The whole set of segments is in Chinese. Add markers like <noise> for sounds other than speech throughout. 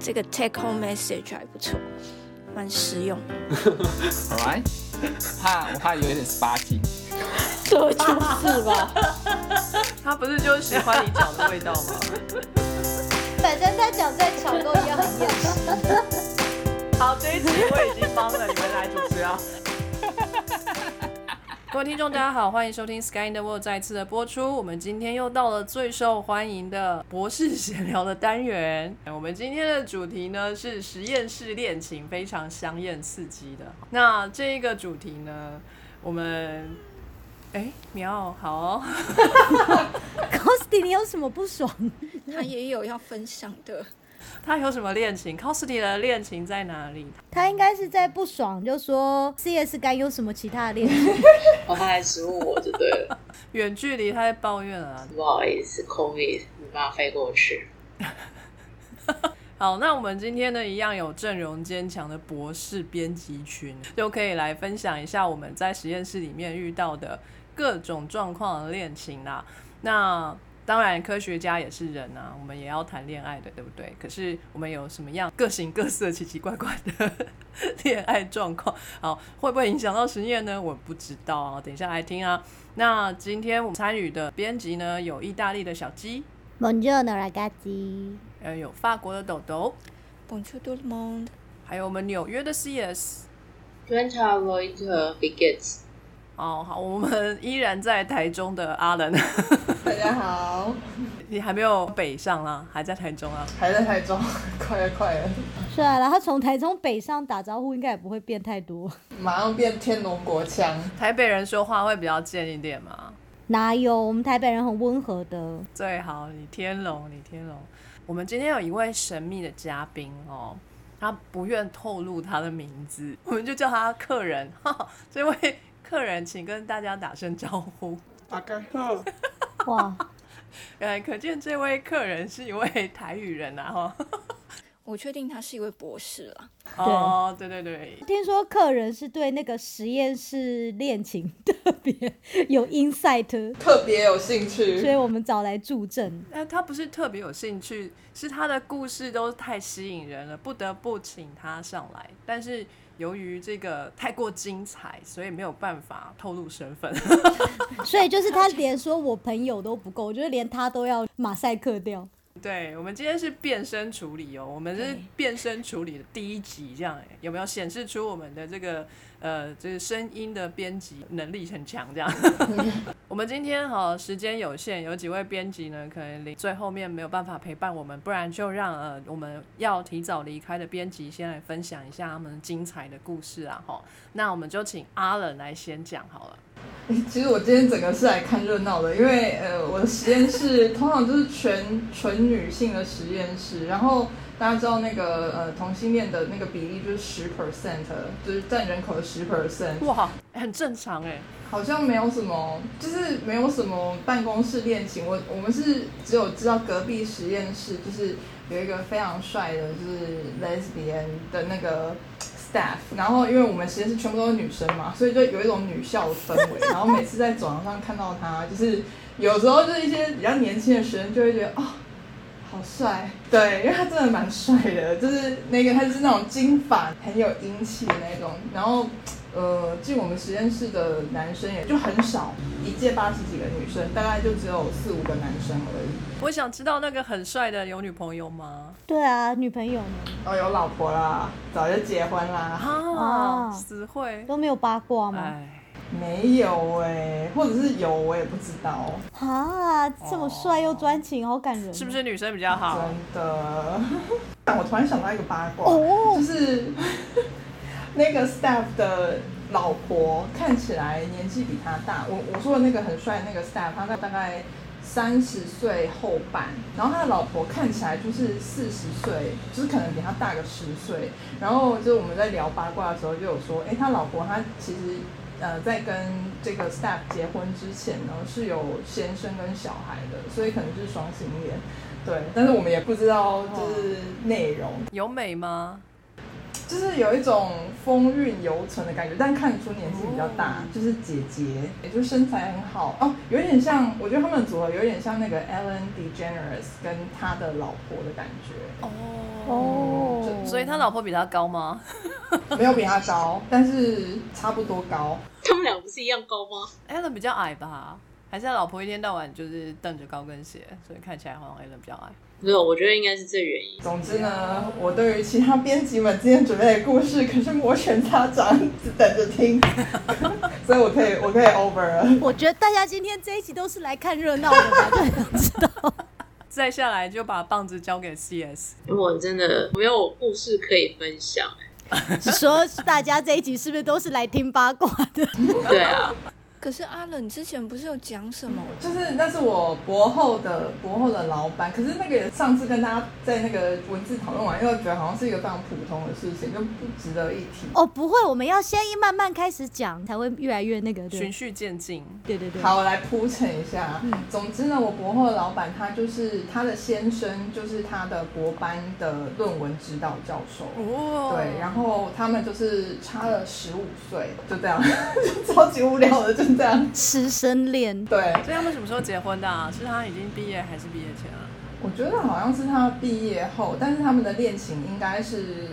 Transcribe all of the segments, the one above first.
这个 take home message 还不错，蛮实用。Alright，怕我怕有一点 sparky。这就是吧。<laughs> 他不是就是喜欢你脚的味道吗？<laughs> 反正他讲再吵都一样很厌世。好，这一集我已经帮了你们来主持啊。各位听众，大家好，欢迎收听《Sky in the World》再次的播出。我们今天又到了最受欢迎的博士闲聊的单元。我们今天的主题呢是实验室恋情，非常香艳刺激的。那这一个主题呢，我们哎，苗好哦，<laughs> Costy，你有什么不爽？他也有要分享的，<laughs> 他有什么恋情 c o s t y 的恋情在哪里？他应该是在不爽，就说 CS 该有什么其他的恋情？哦，<laughs> 他还质问我就对了，远距离他在抱怨啊。不好意思，COVID 没办法飞过去。<laughs> 好，那我们今天呢，一样有阵容坚强的博士编辑群，就可以来分享一下我们在实验室里面遇到的各种状况的恋情啦。那当然，科学家也是人啊，我们也要谈恋爱的，对不对？可是我们有什么样各形各色、奇奇怪怪的 <laughs> 恋爱状况？好，会不会影响到实验呢？我不知道啊，等一下来听啊。那今天我们参与的编辑呢，有意大利的小鸡，Bonjour, ragazzi。呃，有法国的豆豆，Bonjour tout le monde。还有我们纽约的 CS。哦，好，我们依然在台中的阿伦，<laughs> 大家好，你还没有北上啊，还在台中啊？还在台中，<laughs> 快了快了，是啊，然后从台中北上打招呼，应该也不会变太多。马上变天龙国腔。台北人说话会比较贱一点嘛？哪有？我们台北人很温和的。最好你天龙，你天龙。我们今天有一位神秘的嘉宾哦，他不愿透露他的名字，我们就叫他客人。哈哈这位客人，请跟大家打声招呼。大家好，哇，呃，可见这位客人是一位台语人啊！哈。<laughs> 我确定他是一位博士啦。哦，对对对，听说客人是对那个实验室恋情特别有 insight，特别有兴趣所以，我们找来助阵。呃，他不是特别有兴趣，是他的故事都太吸引人了，不得不请他上来。但是由于这个太过精彩，所以没有办法透露身份。<laughs> <laughs> 所以就是他连说我朋友都不够，我觉得连他都要马赛克掉。对，我们今天是变身处理哦，我们是变身处理的第一集，这样哎，有没有显示出我们的这个呃，这个声音的编辑能力很强？这样，<laughs> 我们今天哈、时间有限，有几位编辑呢，可能离最后面没有办法陪伴我们，不然就让呃我们要提早离开的编辑先来分享一下他们精彩的故事啊哈。那我们就请阿冷来先讲好了。其实我今天整个是来看热闹的，因为呃，我的实验室通常就是全纯女性的实验室，然后大家知道那个呃同性恋的那个比例就是十 percent，就是占人口的十 percent，哇，很正常哎。好像没有什么，就是没有什么办公室恋情。我我们是只有知道隔壁实验室就是有一个非常帅的，就是 lesbian 的那个 staff。然后因为我们实验室全部都是女生嘛，所以就有一种女校的氛围。然后每次在走廊上看到他，就是有时候就是一些比较年轻的学生就会觉得哦。好帅，对，因为他真的蛮帅的，就是那个他就是那种金发，很有英气的那种，然后呃，进我们实验室的男生也就很少，一届八十几个女生，大概就只有四五个男生而已。我想知道那个很帅的有女朋友吗？对啊，女朋友呢？哦，有老婆啦，早就结婚啦，啊，哦死会。都没有八卦吗？哎，没有哎、或者是有我也不知道，哈，这么帅又专情，好感人。是不是女生比较好？真的。但我突然想到一个八卦，哦就是那个 staff 的老婆看起来年纪比他大。我我说的那个很帅那个 staff，他大概三十岁后半，然后他的老婆看起来就是四十岁，就是可能比他大个十岁。然后就我们在聊八卦的时候就有说，哎，他老婆他其实呃在跟这个 staff 结婚之前呢是有先生跟小孩的，所以可能是双性恋。对，但是我们也不知道就是内容，有美吗？就是有一种风韵犹存的感觉，但看得出年纪比较大，就是姐姐，也就身材很好哦，有点像，我觉得他们组合有点像那个 Ellen DeGeneres 跟他的老婆的感觉，哦，所以他老婆比他高吗？没有比他高，但是差不多高。<laughs> 他们俩不是一样高吗？Allen 比较矮吧？还是他老婆一天到晚就是蹬着高跟鞋，所以看起来好像 Allen 比较矮。没有，我觉得应该是这原因。总之呢，我对于其他编辑们今天准备的故事可是摩拳擦掌，只等着听，<laughs> 所以我可以我可以 over 了。我觉得大家今天这一集都是来看热闹的吧，就想知道。<laughs> 再下来就把棒子交给 CS。我真的没有故事可以分享、<laughs> 说大家这一集是不是都是来听八卦的？<laughs> 对啊，可是阿冷之前不是有讲什么？就是那是我博后的博后的老板，可是那个也上次跟大家在那个文字讨论完，因为觉得好像是一个非常普通的事情，就不值得一提。哦，不会，我们要先一慢慢开始讲，才会越来越那个。循序渐进，对对对。好，我来铺陈一下。嗯总之呢，我博后的老板他就是他的先生，就是他的博班的论文指导教授。哦对，然后他们就是差了十五岁，就这样，<laughs> 就超级无聊的，就这样。师生恋，对，所以他们什么时候结婚的、啊？是他已经毕业还是毕业前啊？我觉得好像是他毕业后，但是他们的恋情应该是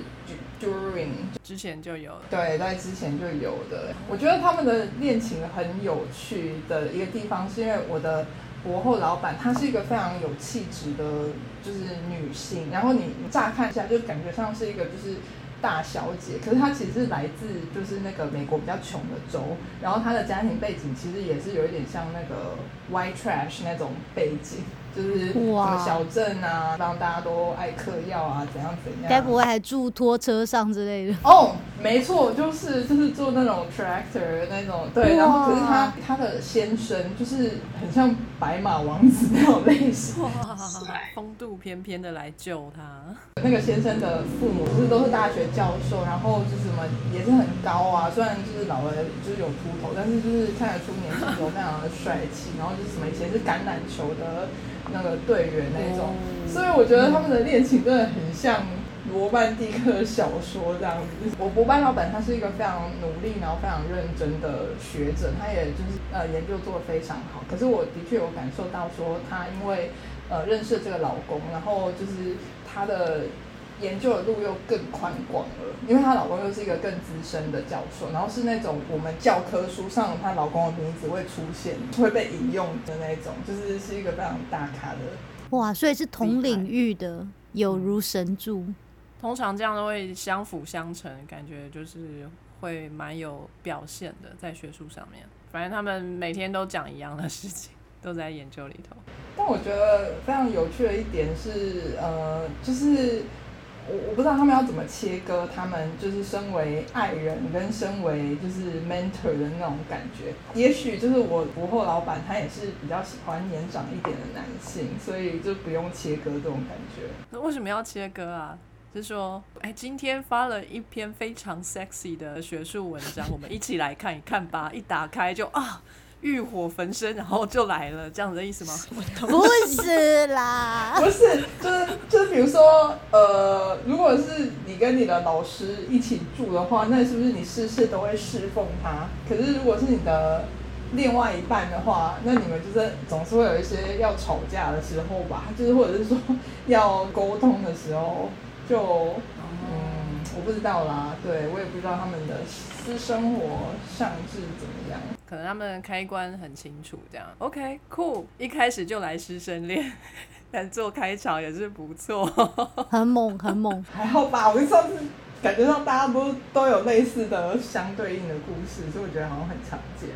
during 之前就有了。对，在之前就有的。我觉得他们的恋情很有趣的一个地方，是因为我的博后老板她是一个非常有气质的，就是女性。然后你你乍看一下就感觉像是一个就是大小姐，可是她其实是来自就是那个美国比较穷的州，然后她的家庭背景其实也是有一点像那个 white trash 那种背景。就是什哇么小镇啊，让大家都爱嗑药啊，怎样怎样。该不会还住拖车上之类的？哦，没错，就是就是做那种 tractor 那种，对，然后可是他他的先生就是很像白马王子那种类型，哇，风度翩翩的来救他。那个先生的父母就是都是大学教授，然后就是什么也是很高啊，虽然就是老了就是有秃头，但是就是看得出年轻的时候非常的帅气，然后就是什么以前是橄榄球的那个队员那种，所以我觉得他们的恋情真的很像罗曼蒂克小说这样子。我博班老板他是一个非常努力，然后非常认真的学者，他也就是呃研究做得非常好。可是我的确有感受到说，他因为呃认识这个老公，然后就是他的研究的路又更宽广了，因为她老公又是一个更资深的教授，然后是那种我们教科书上她老公的名字会出现、会被引用的那种，就是是一个非常大咖的。哇，所以是同领域的，有如神助。通常这样都会相辅相成，感觉就是会蛮有表现的，在学术上面。反正他们每天都讲一样的事情，都在研究里头。<laughs> 但我觉得非常有趣的一点是，呃，就是我我不知道他们要怎么切割他们就是身为爱人跟身为就是 mentor 的那种感觉。也许就是我博后老板他也是比较喜欢年长一点的男性，所以就不用切割这种感觉。那为什么要切割啊？是说，哎，今天发了一篇非常 sexy 的学术文章，我们一起来看一看吧。一打开就啊，欲火焚身，然后就来了，这样子的意思吗？不是啦，<laughs> 不是，就是就是，比如说，呃，如果是你跟你的老师一起住的话，那是不是你事事都会侍奉他？可是如果是你的另外一半的话，那你们就是总是会有一些要吵架的时候吧，就是或者是说要沟通的时候，就嗯，我不知道啦，对我也不知道他们的私生活上是怎么样。可能他们开关很清楚，这样 OK cool，一开始就来师生恋，<laughs> 但做开场也是不错。<laughs> 很猛很猛。还好吧，我上次感觉上大家都都有类似的相对应的故事，所以我觉得好像很常见。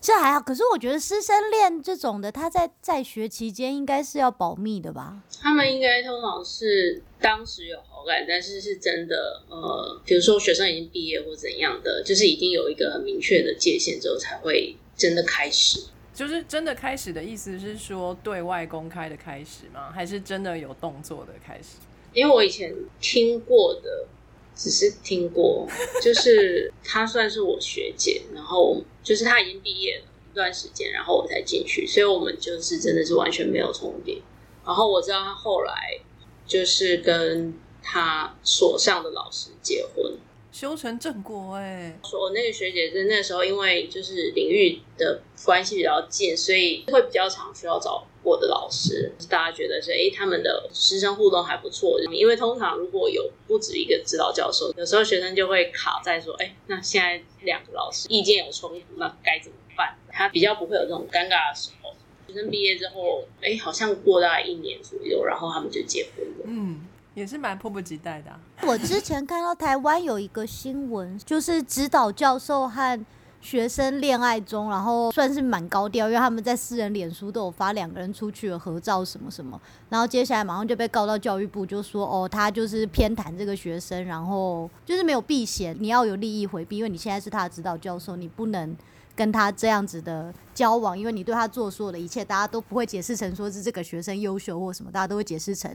这还好，可是我觉得师生恋这种的，他在在学期间应该是要保密的吧？他们应该通常是当时有好感，但是是真的呃，比如说学生已经毕业或怎样的，就是已经有一个很明确的界限之后，才会真的开始。就是真的开始的意思是说对外公开的开始吗？还是真的有动作的开始？因为我以前听过的，只是听过，就是她算是我学姐，然后就是她已经毕业了一段时间，然后我才进去，所以我们就是真的是完全没有重叠。然后我知道她后来就是跟她所上的老师结婚，修成正果哎，说我那个学姐是那时候因为就是领域的关系比较近，所以会比较常需要找我的老师。大家觉得是哎，他们的师生互动还不错，因为通常如果有不止一个指导教授，有时候学生就会卡在说，哎，那现在两个老师意见有冲突，那该怎么办？他比较不会有这种尴尬的时候。学生毕业之后，哎，好像过大概一年左右，然后他们就结婚了。嗯，也是蛮迫不及待的。<laughs> 我之前看到台湾有一个新闻，就是指导教授和学生恋爱中，然后算是蛮高调，因为他们在私人脸书都有发两个人出去的合照什么什么，然后接下来马上就被告到教育部，就说哦，他就是偏袒这个学生，然后就是没有避嫌，你要有利益回避，因为你现在是他的指导教授，你不能跟他这样子的交往，因为你对他做所有的一切，大家都不会解释成说是这个学生优秀或什么，大家都会解释成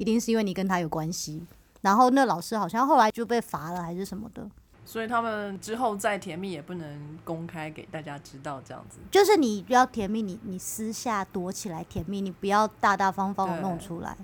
一定是因为你跟他有关系。然后那老师好像后来就被罚了还是什么的，所以他们之后再甜蜜也不能公开给大家知道，这样子。就是你不要甜蜜，你你私下躲起来甜蜜，你不要大大方方的弄出来。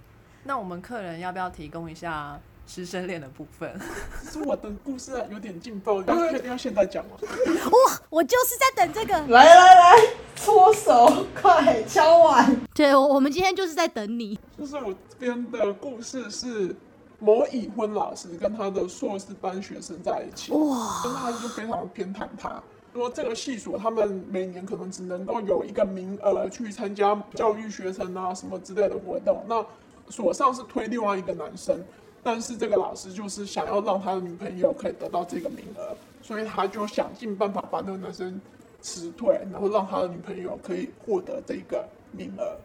那我们客人要不要提供一下师生恋的部分？其实我的故事有点劲爆，要 <laughs> 确定要现在讲吗？哇，我就是在等这个。来来来，搓手，快敲碗。对，我我们今天就是在等你。就是我这边的故事是某已婚老师跟他的硕士班学生在一起，哇，跟他就非常偏袒他。说这个系所他们每年可能只能够有一个名额去参加教育学生啊什么之类的活动，那所上是推另外一个男生，但是这个老师就是想要让他的女朋友可以得到这个名额，所以他就想尽办法把那个男生辞退，然后让他的女朋友可以获得这个名额。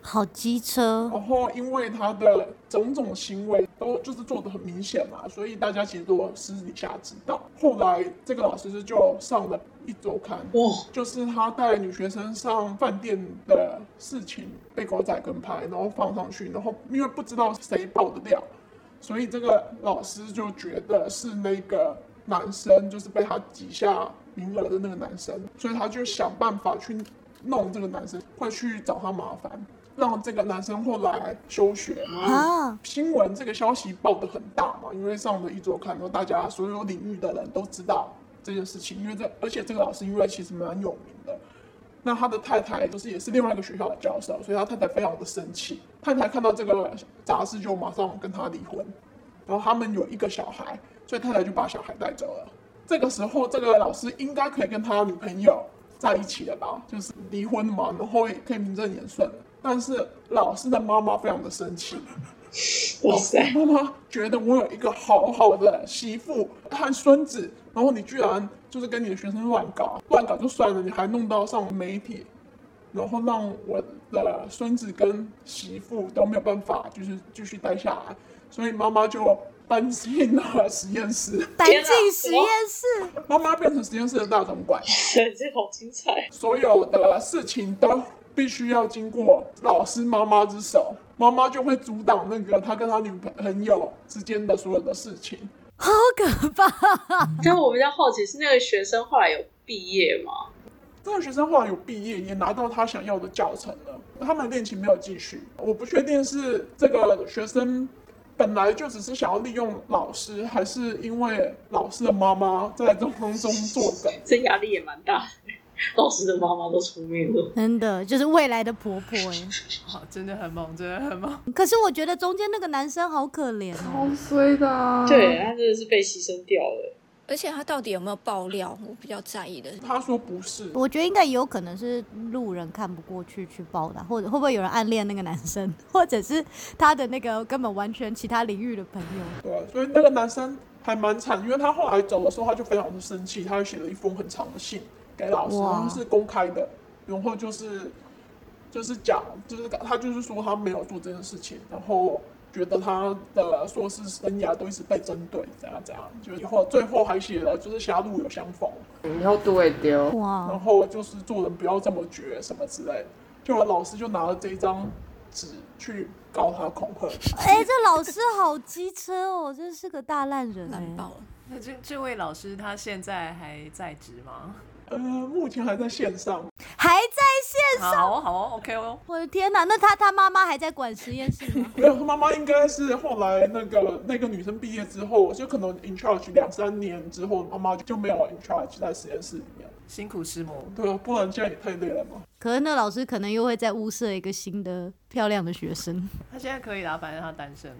好机车，然后因为他的种种行为都就是做的很明显嘛，所以大家其实都私底下知道。后来这个老师就上了一周刊，哇，就是他带女学生上饭店的事情被狗仔跟拍，然后放上去，然后因为不知道谁爆的料，所以这个老师就觉得是那个男生，就是被他挤下名额的那个男生，所以他就想办法去弄这个男生，会去找他麻烦，让这个男生后来休学。啊，新闻这个消息报的很大嘛，因为上了一周刊，然后大家所有领域的人都知道这件事情，因为这而且这个老师因为其实蛮有名的，那他的太太就是也是另外一个学校的教授，所以他太太非常的生气，太太看到这个杂志就马上跟他离婚，然后他们有一个小孩，所以太太就把小孩带走了。这个时候，这个老师应该可以跟他女朋友在一起了吧？就是离婚嘛，然后也可以名正言顺。但是老师的妈妈非常的生气，哇塞，妈妈觉得我有一个好好的媳妇和孙子，然后你居然就是跟你的学生乱搞，乱搞就算了，你还弄到上媒体，然后让我的孙子跟媳妇都没有办法，就是继续待下来，所以妈妈就搬进了实验室，搬进实验室，妈妈变成实验室的大总管，这好精彩。所有的事情都必须要经过老师妈妈之手，妈妈就会阻挡那个他跟他女朋友之间的所有的事情。好可怕！<laughs> 但我比较好奇是那个学生后来有毕业吗？这个学生后来有毕业，也拿到他想要的教程了。他们恋情没有继续，我不确定是这个学生本来就只是想要利用老师，还是因为老师的妈妈在这当中作梗。<laughs> 这压力也蛮大的。老师的妈妈都出面了，真的就是未来的婆婆哎。好，<laughs> 真的很猛，真的很猛。可是我觉得中间那个男生好可怜哦。好衰的、啊。对他真的是被牺牲掉了。而且他到底有没有爆料？我比较在意的。他说不是，我觉得应该也有可能是路人看不过去去报的，或者会不会有人暗恋那个男生，<laughs> 或者是他的那个根本完全其他领域的朋友。对，所以那个男生还蛮惨，因为他后来走的时候，他就非常的生气，他就写了一封很长的信给老师，哇然后是公开的，然后就是就是讲，就是他就是说他没有做这件事情，然后觉得他的硕士生涯都一直被针对，这样这样，就以后最后还写了就是狭路有相逢，以后都会丢。然哇，后就是做人不要这么绝什么之类的，就老师就拿了这一张纸去告他恐吓，<laughs> 哎、这老师好机车哦，真是个大烂人哎、烂爆了。那这这位老师他现在还在职吗？呃，目前还在线上，还在线上。好哦好哦，OK 哦。我的天哪，那他他妈妈还在管实验室吗？<laughs> 没有，他妈妈应该是后来那个那个女生毕业之后，就可能 in charge 两三年之后，妈妈就没有 in charge 在实验室里面。辛苦师母，对啊，不然这样也太累了嘛。可是那老师可能又会再物色一个新的漂亮的学生，他现在可以啦，反正他单身了。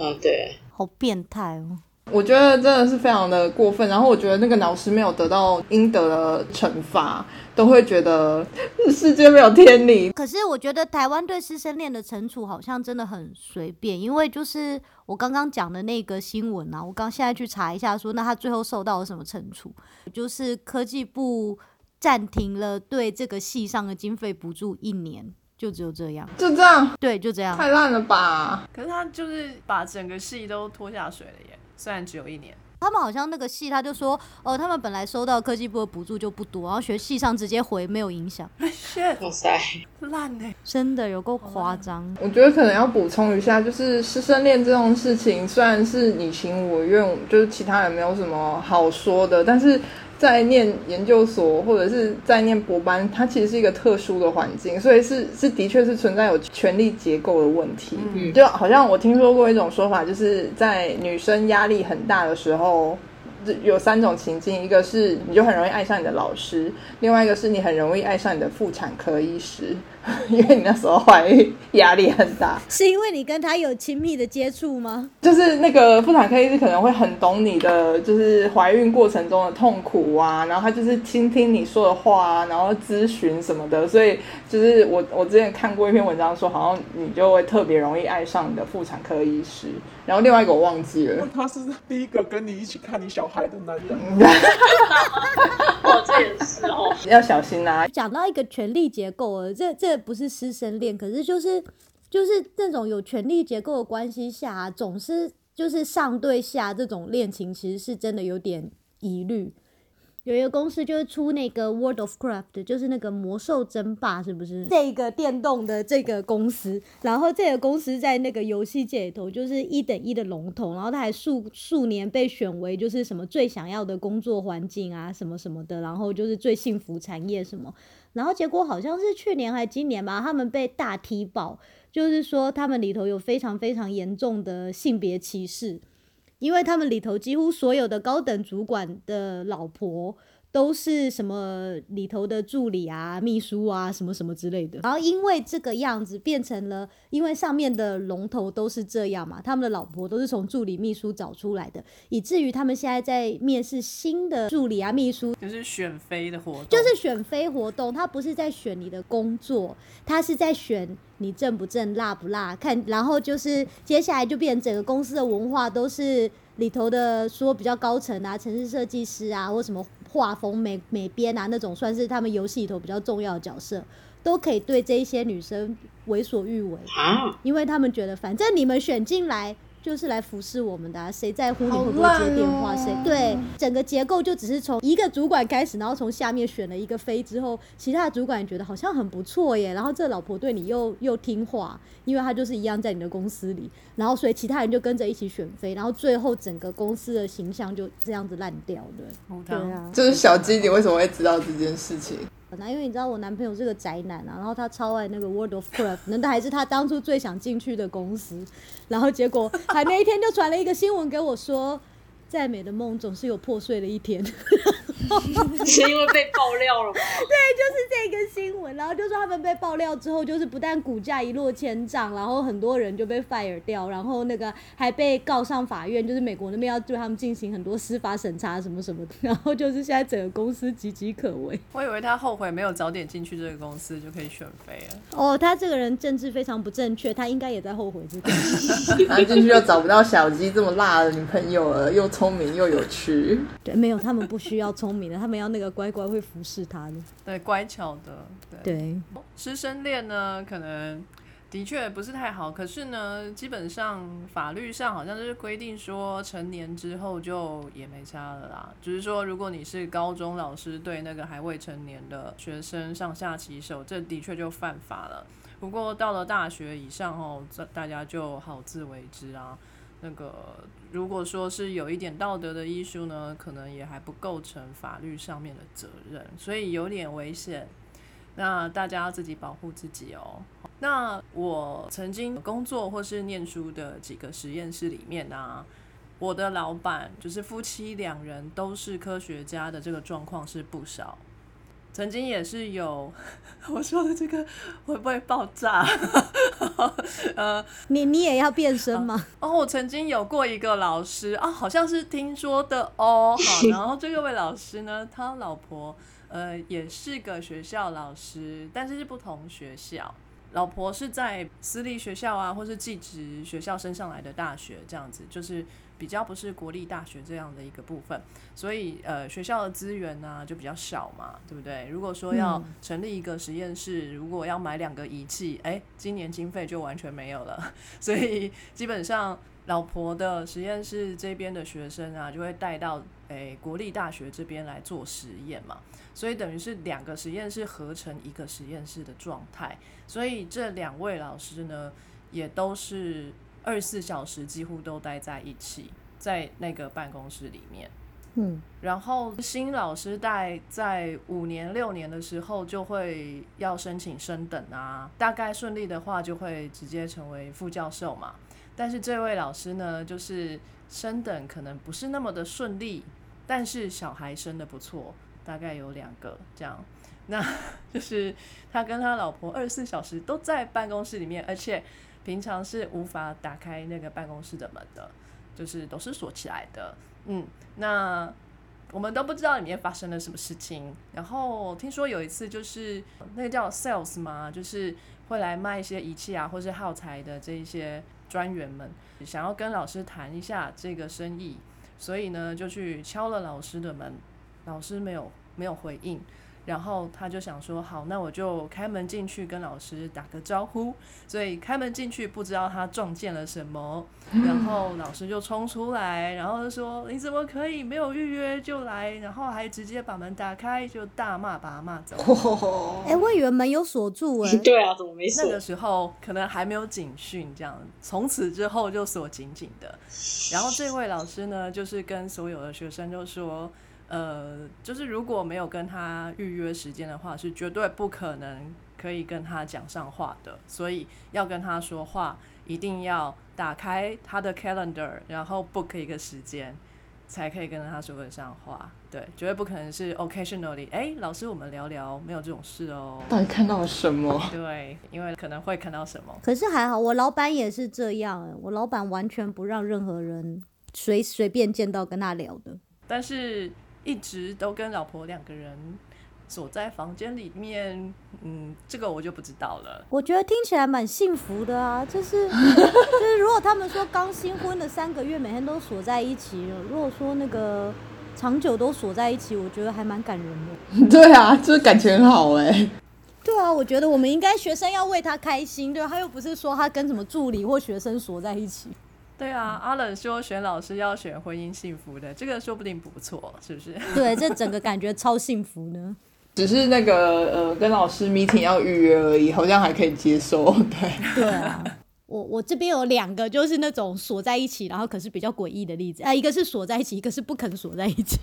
嗯，对，好变态哦！我觉得真的是非常的过分，然后我觉得那个老师没有得到应得的惩罚，都会觉得世界没有天理。可是我觉得台湾对师生恋的惩处好像真的很随便，因为就是我刚刚讲的那个新闻啊，我刚现在去查一下说，那他最后受到了什么惩处？就是科技部暂停了对这个系上的经费补助一年，就只有这样。就这样，对，就这样。太烂了吧？可是他就是把整个戏都拖下水了耶，虽然只有一年。他们好像那个系他就说，哦，他们本来收到科技部的补助就不多，然后学系上直接回没有影响，<laughs> shit，哇塞，烂呢。真的有够夸张。我觉得可能要补充一下，就是师生恋这种事情，虽然是你情我愿，就是其他人没有什么好说的，但是在念研究所或者是在念博班，它其实是一个特殊的环境，所以是是的确是存在有权力结构的问题。嗯就好像我听说过一种说法，就是在女生压力很大的时候。有三种情境，一个是你就很容易爱上你的老师，另外一个是你很容易爱上你的妇产科医师，<laughs> 因为你那时候怀孕压力很大。是因为你跟他有亲密的接触吗？就是那个妇产科医师可能会很懂你的，就是怀孕过程中的痛苦啊，然后他就是倾听你说的话啊，然后咨询什么的，所以就是我我之前看过一篇文章说，好像你就会特别容易爱上你的妇产科医师，然后另外一个我忘记了，他是第一个跟你一起看你小孩的男人。哦，这也是哦，要小心啊。讲到一个权力结构了，这这不是师生恋，可是就是就是这种有权力结构的关系下、啊，总是就是上对下这种恋情，其实是真的有点疑虑。有一个公司就是出那个 World of Craft，就是那个魔兽争霸，是不是？这个电动的这个公司，然后这个公司在那个游戏界里头就是一等一的龙头，然后他还数数年被选为就是什么最想要的工作环境啊，什么什么的，然后就是最幸福产业什么，然后结果好像是去年还今年吧，他们被大踢爆，就是说他们里头有非常非常严重的性别歧视。因为他们里头几乎所有的高等主管的老婆都是什么里头的助理啊、秘书啊、什么什么之类的。然后因为这个样子变成了，因为上面的龙头都是这样嘛，他们的老婆都是从助理、秘书找出来的，以至于他们现在在面试新的助理啊、秘书，就是选妃的活动，就是选妃活动，他不是在选你的工作，他是在选你正不正、辣不辣。看，然后就是接下来就变成整个公司的文化都是里头的说比较高层啊、城市设计师啊，或什么画风美美编啊那种，算是他们游戏里头比较重要的角色，都可以对这一些女生为所欲为。啊，因为他们觉得反正你们选进来就是来服侍我们的、啊，谁在乎你好会不会接电话？哦谁对整个结构就只是从一个主管开始，然后从下面选了一个妃之后，其他的主管也觉得好像很不错耶，然后这老婆对你又又听话，因为她就是一样在你的公司里，然后所以其他人就跟着一起选妃，然后最后整个公司的形象就这样子烂掉的。对啊，就是小鸡，你为什么会知道这件事情？那因为你知道我男朋友是个宅男啊，然后他超爱那个 World of Craft，那还是他当初最想进去的公司，然后结果还那一天就传了一个新闻给我说，再美的梦总是有破碎的一天，<laughs> 是因为被爆料了吗？<laughs> 这个新闻，然后就说他们被爆料之后，就是不但股价一落千丈，然后很多人就被 fire 掉，然后那个还被告上法院，就是美国那边要对他们进行很多司法审查什么什么的，然后就是现在整个公司岌岌可危。我以为他后悔没有早点进去这个公司就可以选妃了。哦，他这个人政治非常不正确，他应该也在后悔这个。<laughs> 然后进去又找不到小鸡这么辣的女朋友了，又聪明又有趣。对，没有，他们不需要聪明的，他们要那个乖乖会服侍他的。对，乖巧的，对。对，师生恋呢，可能的确不是太好，可是呢，基本上法律上好像就是规定说，成年之后就也没差了啦。只是说，如果你是高中老师对那个还未成年的学生上下其手，这的确就犯法了。不过到了大学以上哦，这大家就好自为之啊。那个如果说是有一点道德的医术呢，可能也还不构成法律上面的责任，所以有点危险。那大家要自己保护自己哦。那我曾经工作或是念书的几个实验室里面啊，我的老板就是夫妻两人都是科学家的这个状况是不少。曾经也是有 <laughs> 我说的这个会不会爆炸？<laughs> 呃，你你也要变身吗？哦，我曾经有过一个老师啊，好像是听说的哦。<laughs> 好，然后这个位老师呢，他老婆呃也是个学校老师，但是是不同学校。老婆是在私立学校啊，或是寄职学校升上来的大学，这样子就是比较不是国立大学这样的一个部分，所以呃学校的资源呢就比较少嘛，对不对？如果说要成立一个实验室，如果要买两个仪器，哎，今年经费就完全没有了，<laughs> 所以基本上老婆的实验室这边的学生啊，就会带到诶国立大学这边来做实验嘛。所以等于是两个实验室合成一个实验室的状态，所以这两位老师呢，也都是二十四小时几乎都待在一起，在那个办公室里面。嗯，然后新老师带在五年六年的时候就会要申请升等啊，大概顺利的话就会直接成为副教授嘛。但是这位老师呢，就是升等可能不是那么的顺利，但是小孩生的不错。大概有两个这样，那 <laughs> 就是他跟他老婆二十四小时都在办公室里面，而且平常是无法打开那个办公室的门的，就是都是锁起来的。嗯，那我们都不知道里面发生了什么事情。然后听说有一次就是那个叫 sales 嘛，就是会来卖一些仪器啊或是耗材的这一些专员们，想要跟老师谈一下这个生意，所以呢就去敲了老师的门。老师没有没有回应，然后他就想说好，那我就开门进去跟老师打个招呼。所以开门进去，不知道他撞见了什么，<laughs> 然后老师就冲出来，然后就说你怎么可以没有预约就来，然后还直接把门打开，就大骂把他骂走。哎，我以为门有锁住哎。<laughs> 对啊，怎么没锁？那个时候可能还没有警讯，这样从此之后就锁紧紧的。然后这位老师呢，就是跟所有的学生就说。呃，就是如果没有跟他预约时间的话，是绝对不可能可以跟他讲上话的。所以要跟他说话，一定要打开他的 calendar，然后 book 一个时间，才可以跟他说得上话。对，绝对不可能是 occasionally。哎，老师，我们聊聊，没有这种事哦。到底看到了什么？对，因为可能会看到什么。可是还好，我老板也是这样，我老板完全不让任何人随随便见到跟他聊的。但是。一直都跟老婆两个人锁在房间里面，嗯，这个我就不知道了。我觉得听起来蛮幸福的啊，就是 <laughs> 就是如果他们说刚新婚的三个月每天都锁在一起，如果说那个长久都锁在一起，我觉得还蛮感人的。<laughs> 对啊，就是感情很好哎。对啊，我觉得我们应该学生要为他开心，对他又不是说他跟什么助理或学生锁在一起。对啊，阿冷说选老师要选婚姻幸福的，这个说不定不错，是不是？<laughs> 对，这整个感觉超幸福呢。<laughs> 只是那个呃，跟老师 meeting 要预约而已，好像还可以接受。<laughs> 对对啊，我我这边有两个，就是那种锁在一起，然后可是比较诡异的例子啊，一个是锁在一起，一个是不肯锁在一起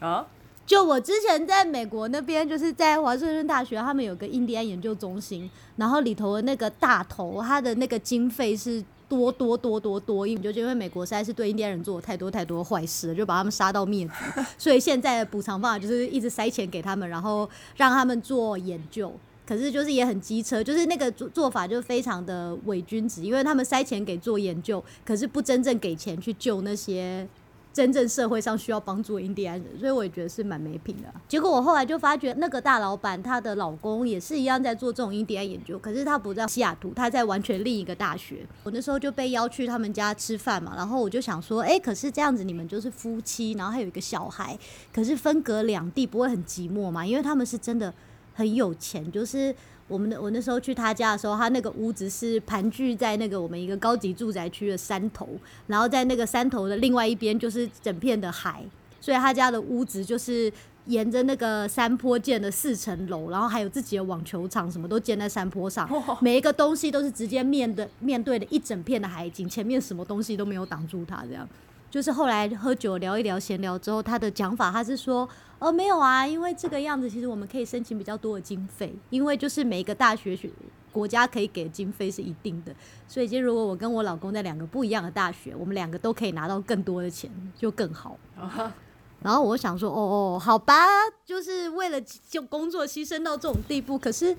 啊。就我之前在美国那边，就是在华盛顿大学，他们有个印第安研究中心，然后里头的那个大头，他的那个经费是。多多多多多，因为就因为美国实在是对印第安人做了太多太多坏事了，就把他们杀到灭族，<laughs> 所以现在的补偿方法就是一直塞钱给他们，然后让他们做研究。可是就是也很机车，就是那个做做法就非常的伪君子，因为他们塞钱给做研究，可是不真正给钱去救那些。真正社会上需要帮助印第安人，所以我也觉得是蛮没品的。结果我后来就发觉，那个大老板她的老公也是一样在做这种印第安研究，可是他不在西雅图，他在完全另一个大学。我那时候就被邀去他们家吃饭嘛，然后我就想说，哎，可是这样子你们就是夫妻，然后还有一个小孩，可是分隔两地不会很寂寞嘛？因为他们是真的很有钱，就是。我们的我那时候去他家的时候，他那个屋子是盘踞在那个我们一个高级住宅区的山头，然后在那个山头的另外一边就是整片的海，所以他家的屋子就是沿着那个山坡建的四层楼，然后还有自己的网球场，什么都建在山坡上，每一个东西都是直接面对面对的一整片的海景，前面什么东西都没有挡住他这样。就是后来喝酒聊一聊闲聊之后，他的讲法他是说，哦没有啊，因为这个样子其实我们可以申请比较多的经费，因为就是每一个大学学国家可以给的经费是一定的，所以今天如果我跟我老公在两个不一样的大学，我们两个都可以拿到更多的钱，就更好。然后我想说，哦哦，好吧，就是为了就工作牺牲到这种地步，可是。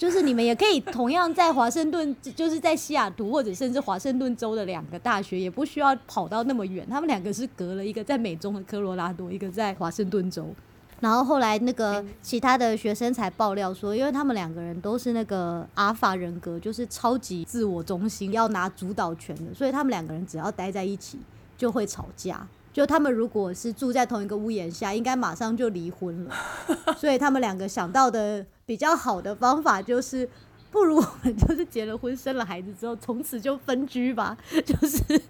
就是你们也可以同样在华盛顿，就是在西雅图或者甚至华盛顿州的两个大学，也不需要跑到那么远。他们两个是隔了一个在美中的科罗拉多，一个在华盛顿州。然后后来那个其他的学生才爆料说，因为他们两个人都是那个阿法人格，就是超级自我中心，要拿主导权的，所以他们两个人只要待在一起就会吵架。就他们如果是住在同一个屋檐下，应该马上就离婚了。<laughs> 所以他们两个想到的比较好的方法就是，不如我们就是结了婚、生了孩子之后，从此就分居吧。<laughs> 就是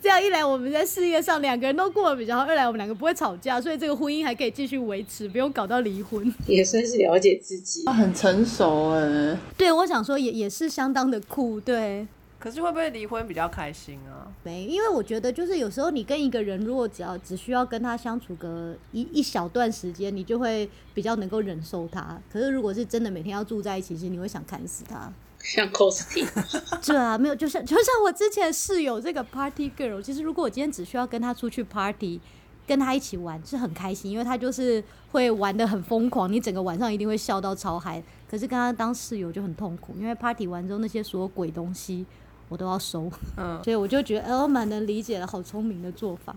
这样一来，我们在事业上两个人都过得比较好；二来我们两个不会吵架，所以这个婚姻还可以继续维持，不用搞到离婚。<laughs> 也算是了解自己，很成熟哎。对，我想说也也是相当的酷，对。可是会不会离婚比较开心啊？没，因为我觉得就是有时候你跟一个人，如果只要只需要跟他相处个一一小段时间，你就会比较能够忍受他。可是如果是真的每天要住在一起，其实你会想砍死他。像 costy，<laughs> 对啊，没有，就像就像我之前室友这个 party girl，其实如果我今天只需要跟他出去 party，跟他一起玩是很开心，因为他就是会玩的很疯狂，你整个晚上一定会笑到超嗨。可是跟他当室友就很痛苦，因为 party 完之后那些所有鬼东西。我都要收，嗯，<laughs> 所以我就觉得，哎，我蛮能理解的，好聪明的做法。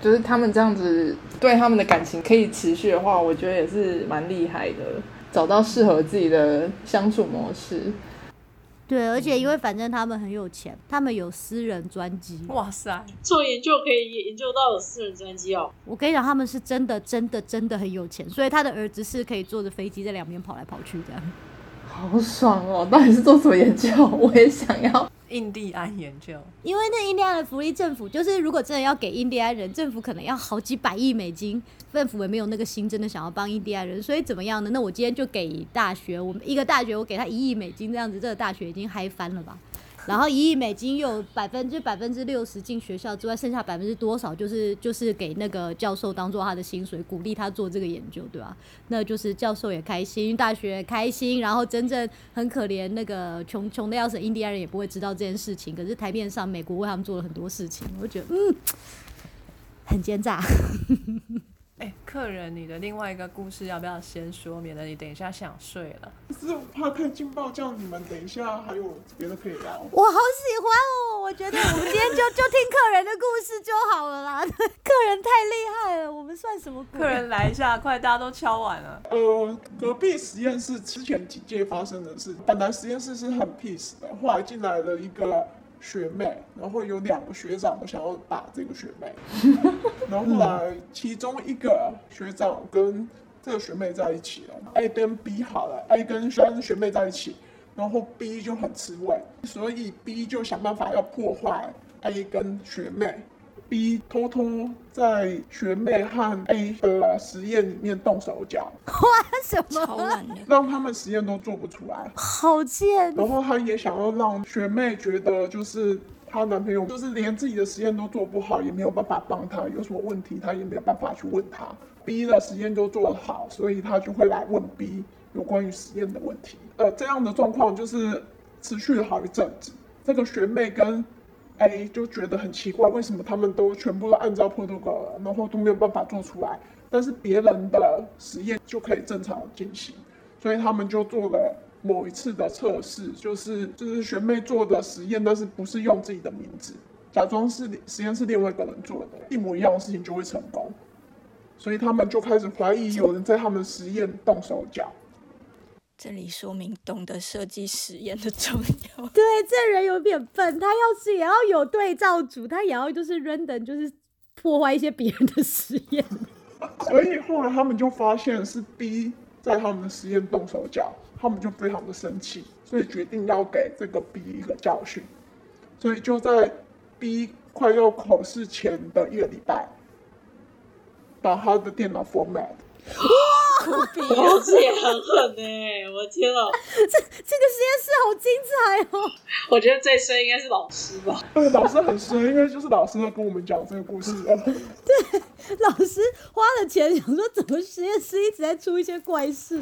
就是他们这样子对他们的感情可以持续的话，我觉得也是蛮厉害的，找到适合自己的相处模式。对，而且因为反正他们很有钱，他们有私人专机。哇塞，做研究可以研究到有私人专机哦。我跟你讲，他们是真的、真的、真的很有钱，所以他的儿子是可以坐着飞机在两边跑来跑去这样。好爽哦！到底是做什么研究？我也想要。印第安研究，因为那印第安的福利政府，就是如果真的要给印第安人，政府可能要好几百亿美金，政府也没有那个心，真的想要帮印第安人，所以怎么样呢？那我今天就给大学，我们一个大学，我给他一亿美金，这样子，这个大学已经嗨翻了吧？然后一亿美金又有百分之百分之六十进学校之外，剩下百分之多少就是就是给那个教授当做他的薪水，鼓励他做这个研究，对吧？那就是教授也开心，大学开心，然后真正很可怜那个穷穷的要死印第安人也不会知道这件事情。可是台面上美国为他们做了很多事情，我觉得嗯很奸诈。哎，客人，你的另外一个故事要不要先说，免得你等一下想睡了？是我怕太劲爆，这样你们等一下还有别的可以聊。我好喜欢哦，我觉得我们今天就就听客人的故事就好了啦。<laughs> 客人太厉害了，我们算什么？客人来一下，快，大家都敲完了。呃，隔壁实验室之前几届发生的事，本来实验室是很 peace 的，后来进来了一个。学妹，然后有两个学长都想要打这个学妹，<laughs> 然后后来其中一个学长跟这个学妹在一起了，A 跟 B 好了，A 跟学妹在一起，然后 B 就很吃味，所以 B 就想办法要破坏 A 跟学妹。B 偷偷在学妹和 A 的实验里面动手脚，哇，什么？让他们实验都做不出来，好贱。然后他也想要让学妹觉得，就是她男朋友就是连自己的实验都做不好，也没有办法帮她，有什么问题她也没有办法去问他。B 的实验都做得好，所以他就会来问 B 有关于实验的问题。呃，这样的状况就是持续了好一阵子。这个学妹跟 A 就觉得很奇怪，为什么他们都全部都按照 protocol 了，然后都没有办法做出来，但是别人的实验就可以正常进行，所以他们就做了某一次的测试，就是就是学妹做的实验，但是不是用自己的名字，假装是实验室另外一个人做的，一模一样的事情就会成功，所以他们就开始怀疑有人在他们实验动手脚。这里说明懂得设计实验的重要。<laughs> 对，这人有点笨，他要是也要有对照组，他也要就是 random，就是破坏一些别人的实验。<laughs> 所以后来他们就发现是 B 在他们的实验动手脚，他们就非常的生气，所以决定要给这个 B 一个教训。所以就在 B 快要考试前的一个礼拜，把他的电脑 format。<gasps> 老了。<laughs> 师也很狠呢、我的天啊！这这个实验室好精彩哦！我觉得最衰应该是老师吧。对，老师很衰，因为就是老师在跟我们讲这个故事啊。<laughs> 老师花了钱想说，怎么实验室一直在出一些怪事？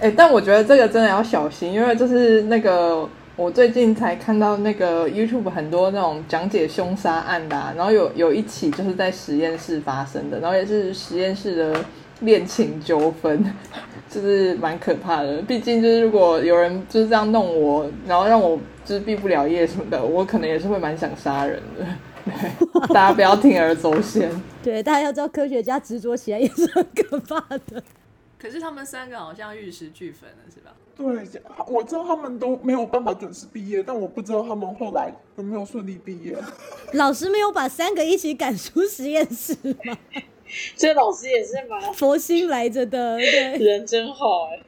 哎、但我觉得这个真的要小心，因为就是那个我最近才看到那个 YouTube 很多那种讲解凶杀案的、啊，然后有有一起就是在实验室发生的，然后也是实验室的恋情纠纷，<laughs> 就是蛮可怕的。毕竟就是如果有人就是这样弄我，然后让我就是毕不了业什么的，我可能也是会蛮想杀人的。对，<laughs> 大家不要铤而走险。<laughs> 对，大家要知道，科学家执着起来也是很可怕的。可是他们三个好像玉石俱焚了，是吧？对，我知道他们都没有办法准时毕业，但我不知道他们后来有没有顺利毕业。老师没有把三个一起赶出实验室吗？<laughs> 这老师也是蛮佛心来着的，对。人真好哎、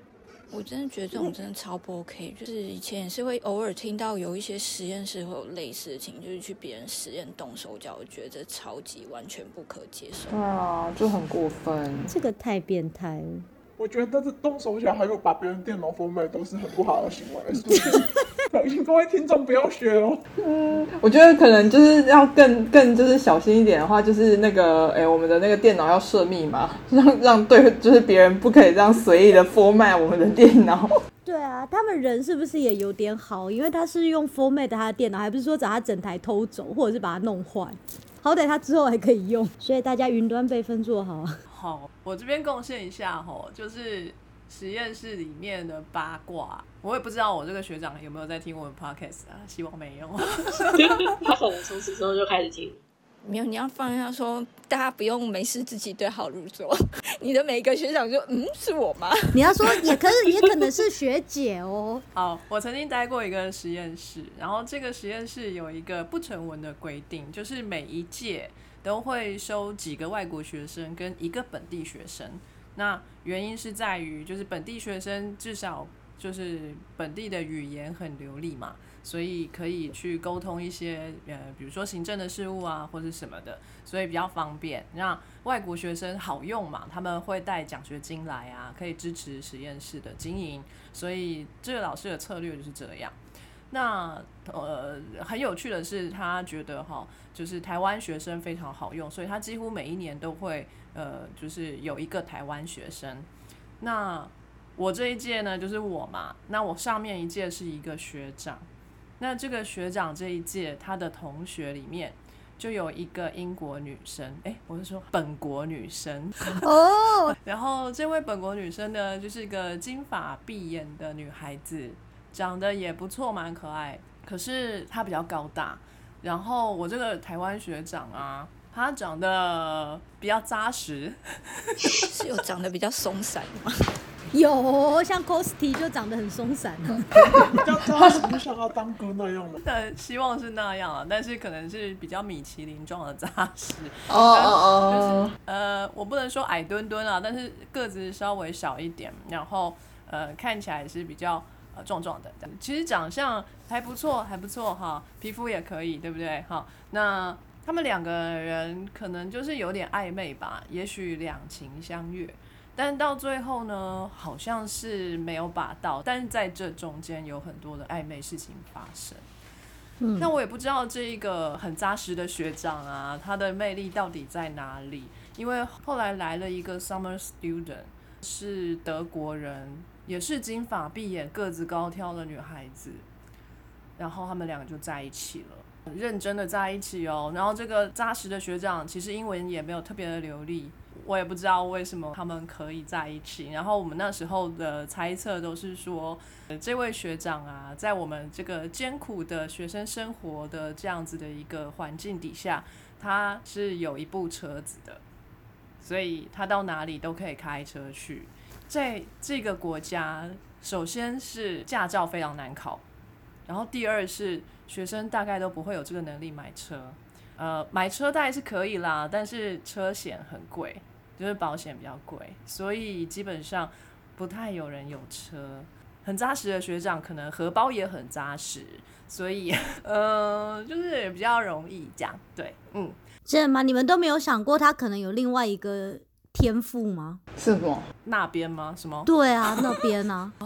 我真的觉得这种真的超不 OK，就是以前也是会偶尔听到有一些实验室会有类似的情，就是去别人实验动手脚，我觉得这超级完全不可接受。对啊，就很过分。这个太变态了。我觉得这动手脚还有把别人电脑封麦都是很不好的行为，<laughs> 所以请各位听众不要学哦。嗯我觉得可能就是要更更就是小心一点的话，就是那个哎，我们的那个电脑要设密码，让让对，就是别人不可以这样随意的 format 我们的电脑。<laughs> 对啊，他们人是不是也有点好？因为他是用 format 他的电脑，还不是说找他整台偷走，或者是把它弄坏。好歹他之后还可以用，所以大家云端备份做好啊。好，我这边贡献一下吼，就是实验室里面的八卦。我也不知道我这个学长有没有在听我们 podcast 啊，希望没有。<laughs> 他可能从此之后就开始听。没有，你要放下说，大家不用没事自己对号入座。你的每一个学长就嗯，是我吗？<laughs> 你要说也可以，也可能是学姐哦。<laughs> 好，我曾经待过一个实验室，然后这个实验室有一个不成文的规定，就是每一届都会收几个外国学生跟一个本地学生。那原因是在于，就是本地学生至少就是本地的语言很流利嘛，所以可以去沟通一些呃，比如说行政的事务啊，或者什么的，所以比较方便。那外国学生好用嘛，他们会带奖学金来啊，可以支持实验室的经营，所以这个老师的策略就是这样。那呃，很有趣的是，他觉得哈，就是台湾学生非常好用，所以他几乎每一年都会呃，就是有一个台湾学生。那我这一届呢，就是我嘛，那我上面一届是一个学长，那这个学长这一届他的同学里面就有一个英国女生，诶，我是说本国女生，哦，<laughs> 然后这位本国女生呢，就是一个金发碧眼的女孩子，长得也不错，蛮可爱。可是她比较高大，然后我这个台湾学长啊，他长得比较扎实，是有长得比较松散吗？有像 Costy 就长得很松散啊。叫叫他什么像要当哥那样吗？但希望是那样啊，但是可能是比较米其林状的扎实。哦哦哦，呃，我不能说矮墩墩啊，但是个子稍微小一点，然后呃看起来是比较呃壮壮的。其实长相还不错，还不错哈，皮肤也可以，对不对？哈，那他们两个人可能就是有点暧昧吧，也许两情相悦。但到最后呢，好像是没有把到，但是在这中间有很多的暧昧事情发生。嗯那我也不知道这一个很扎实的学长啊，他的魅力到底在哪里？因为后来来了一个 summer student，是德国人，也是金发碧眼、个子高挑的女孩子，然后他们两个就在一起了。认真的在一起哦，然后这个扎实的学长其实英文也没有特别的流利，我也不知道为什么他们可以在一起。然后我们那时候的猜测都是说，呃这位学长啊，在我们这个艰苦的学生生活的这样子的一个环境底下，他是有一部车子的，所以他到哪里都可以开车去。在这个国家，首先是驾照非常难考，然后第二是学生大概都不会有这个能力买车。呃，买车大概是可以啦，但是车险很贵，就是保险比较贵，所以基本上不太有人有车。很扎实的学长可能荷包也很扎实，所以 <laughs> 呃，就是也比较容易这样。对，嗯，真的吗？你们都没有想过他可能有另外一个天赋吗？是什么？那边吗？什么？对啊，那边啊，<laughs>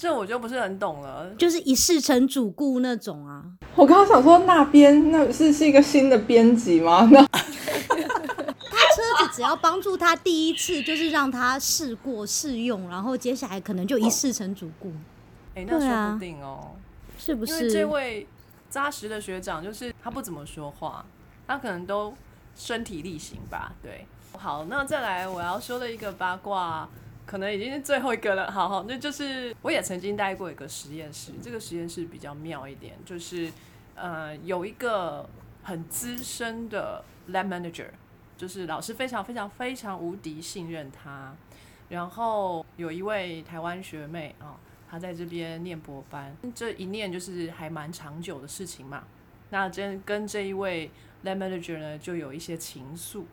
这我就不是很懂了。就是一世成主顾那种啊。我刚刚想说那边那是是一个新的编辑吗？<laughs> 那他车子只要帮助他第一次，就是让他试过试用，然后接下来可能就一试成主顾，哎、那说不定哦、是不是因为这？位扎实的学长，就是他不怎么说话，他可能都身体力行吧。对，好，那再来我要说的一个八卦，可能已经是最后一个了。好好，那就是我也曾经待过一个实验室，这个实验室比较妙一点，就是呃有一个很资深的 lab manager，就是老师非常非常非常无敌信任他，然后有一位台湾学妹啊。她在这边念博班，这一念就是还蛮长久的事情嘛。那真跟这一位 lab manager 呢，就有一些情愫。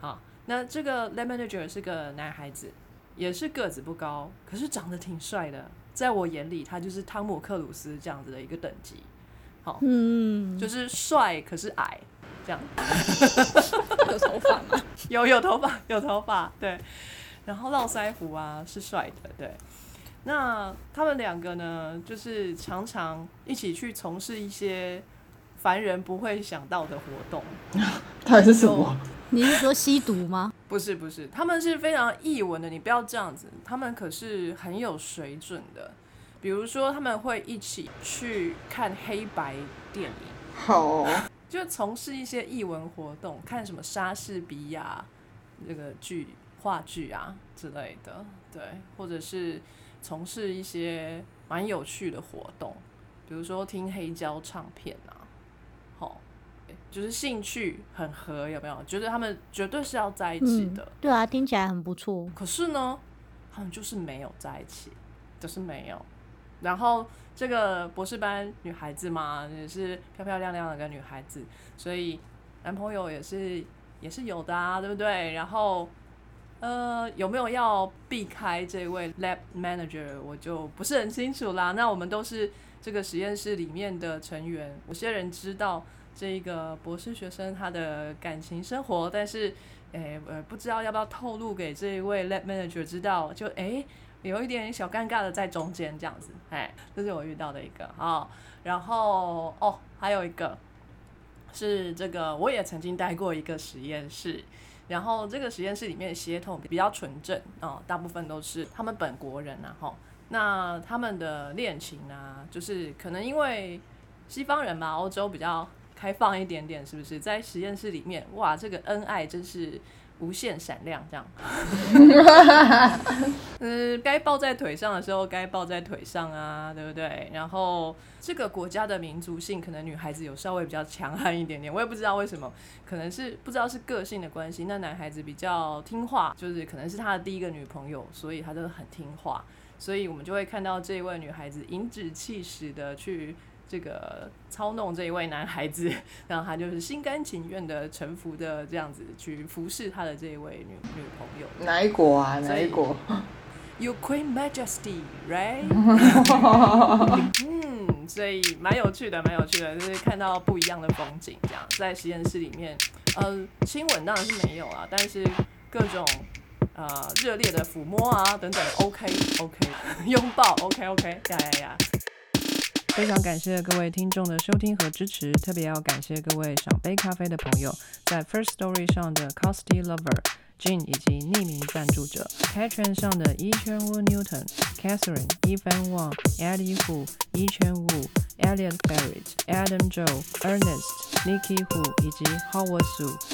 好，那这个 lab manager 是个男孩子，也是个子不高，可是长得挺帅的。在我眼里，他就是汤姆克鲁斯这样子的一个等级。好，嗯，就是帅可是矮，这样。<laughs> 有头发吗？有有头发，有头发，对。然后络腮胡啊，是帅的，对。那他们两个呢，就是常常一起去从事一些凡人不会想到的活动。<laughs> 到底是什么？你是说吸毒吗？<laughs> 不是不是，他们是非常译文的，你不要这样子，他们可是很有水准的。比如说，他们会一起去看黑白电影。好哦，<laughs> 就从事一些译文活动，看什么莎士比亚这个剧、话剧啊之类的，对，或者是从事一些蛮有趣的活动，比如说听黑胶唱片啊，好，就是兴趣很合，有没有？觉得他们绝对是要在一起嗯的，，对啊，听起来很不错。可是呢，他们就是没有在一起，就是没有。然后这个博士班女孩子嘛，也是漂漂亮亮的个女孩子，所以男朋友也是也是有的啊，对不对？然后呃，有没有要避开这位 lab manager，我就不是很清楚啦。那我们都是这个实验室里面的成员，有些人知道这一个博士学生他的感情生活，但是诶呃不知道要不要透露给这一位 lab manager 知道，就诶有一点小尴尬的在中间这样子，哎，这是我遇到的一个啊、然后哦还有一个是这个我也曾经待过一个实验室。然后这个实验室里面的血统比较纯正啊、大部分都是他们本国人啊，哈。那他们的恋情啊，就是可能因为西方人嘛，欧洲比较开放一点点，是不是？在实验室里面，哇，这个恩爱真是无限闪亮，这样。嗯，<laughs> 该抱在腿上的时候该抱在腿上啊，对不对？然后这个国家的民族性，可能女孩子有稍微比较强悍一点点，我也不知道为什么，可能是不知道是个性的关系。那男孩子比较听话，就是可能是他的第一个女朋友，所以他就很听话。所以我们就会看到这一位女孩子颐指气使的去这个操弄这一位男孩子，<laughs> 然后他就是心甘情愿的臣服的这样子去服侍他的这一位女女朋友。哪一国啊？哪一国？<laughs> Your Queen Majesty, right？<laughs> 嗯，所以蛮有趣的，蛮有趣的，就是看到不一样的风景，这样在实验室里面，呃，亲吻当然是没有啊，但是各种呃热烈的抚摸啊等等，OK OK，拥抱 OK OK，呀呀呀！非常感谢各位听众的收听和支持，特别要感谢各位赏杯咖啡的朋友，在 First Story 上的 Costy Lover。Jin 以及匿名赞助者 Patreon 上的一圈屋 Newton、Catherine、Evan Wang、Eddie Hu、一圈屋、Elliot Barrett、Adam Joe、Ernest、Nikki Hu 以及 Howard Su。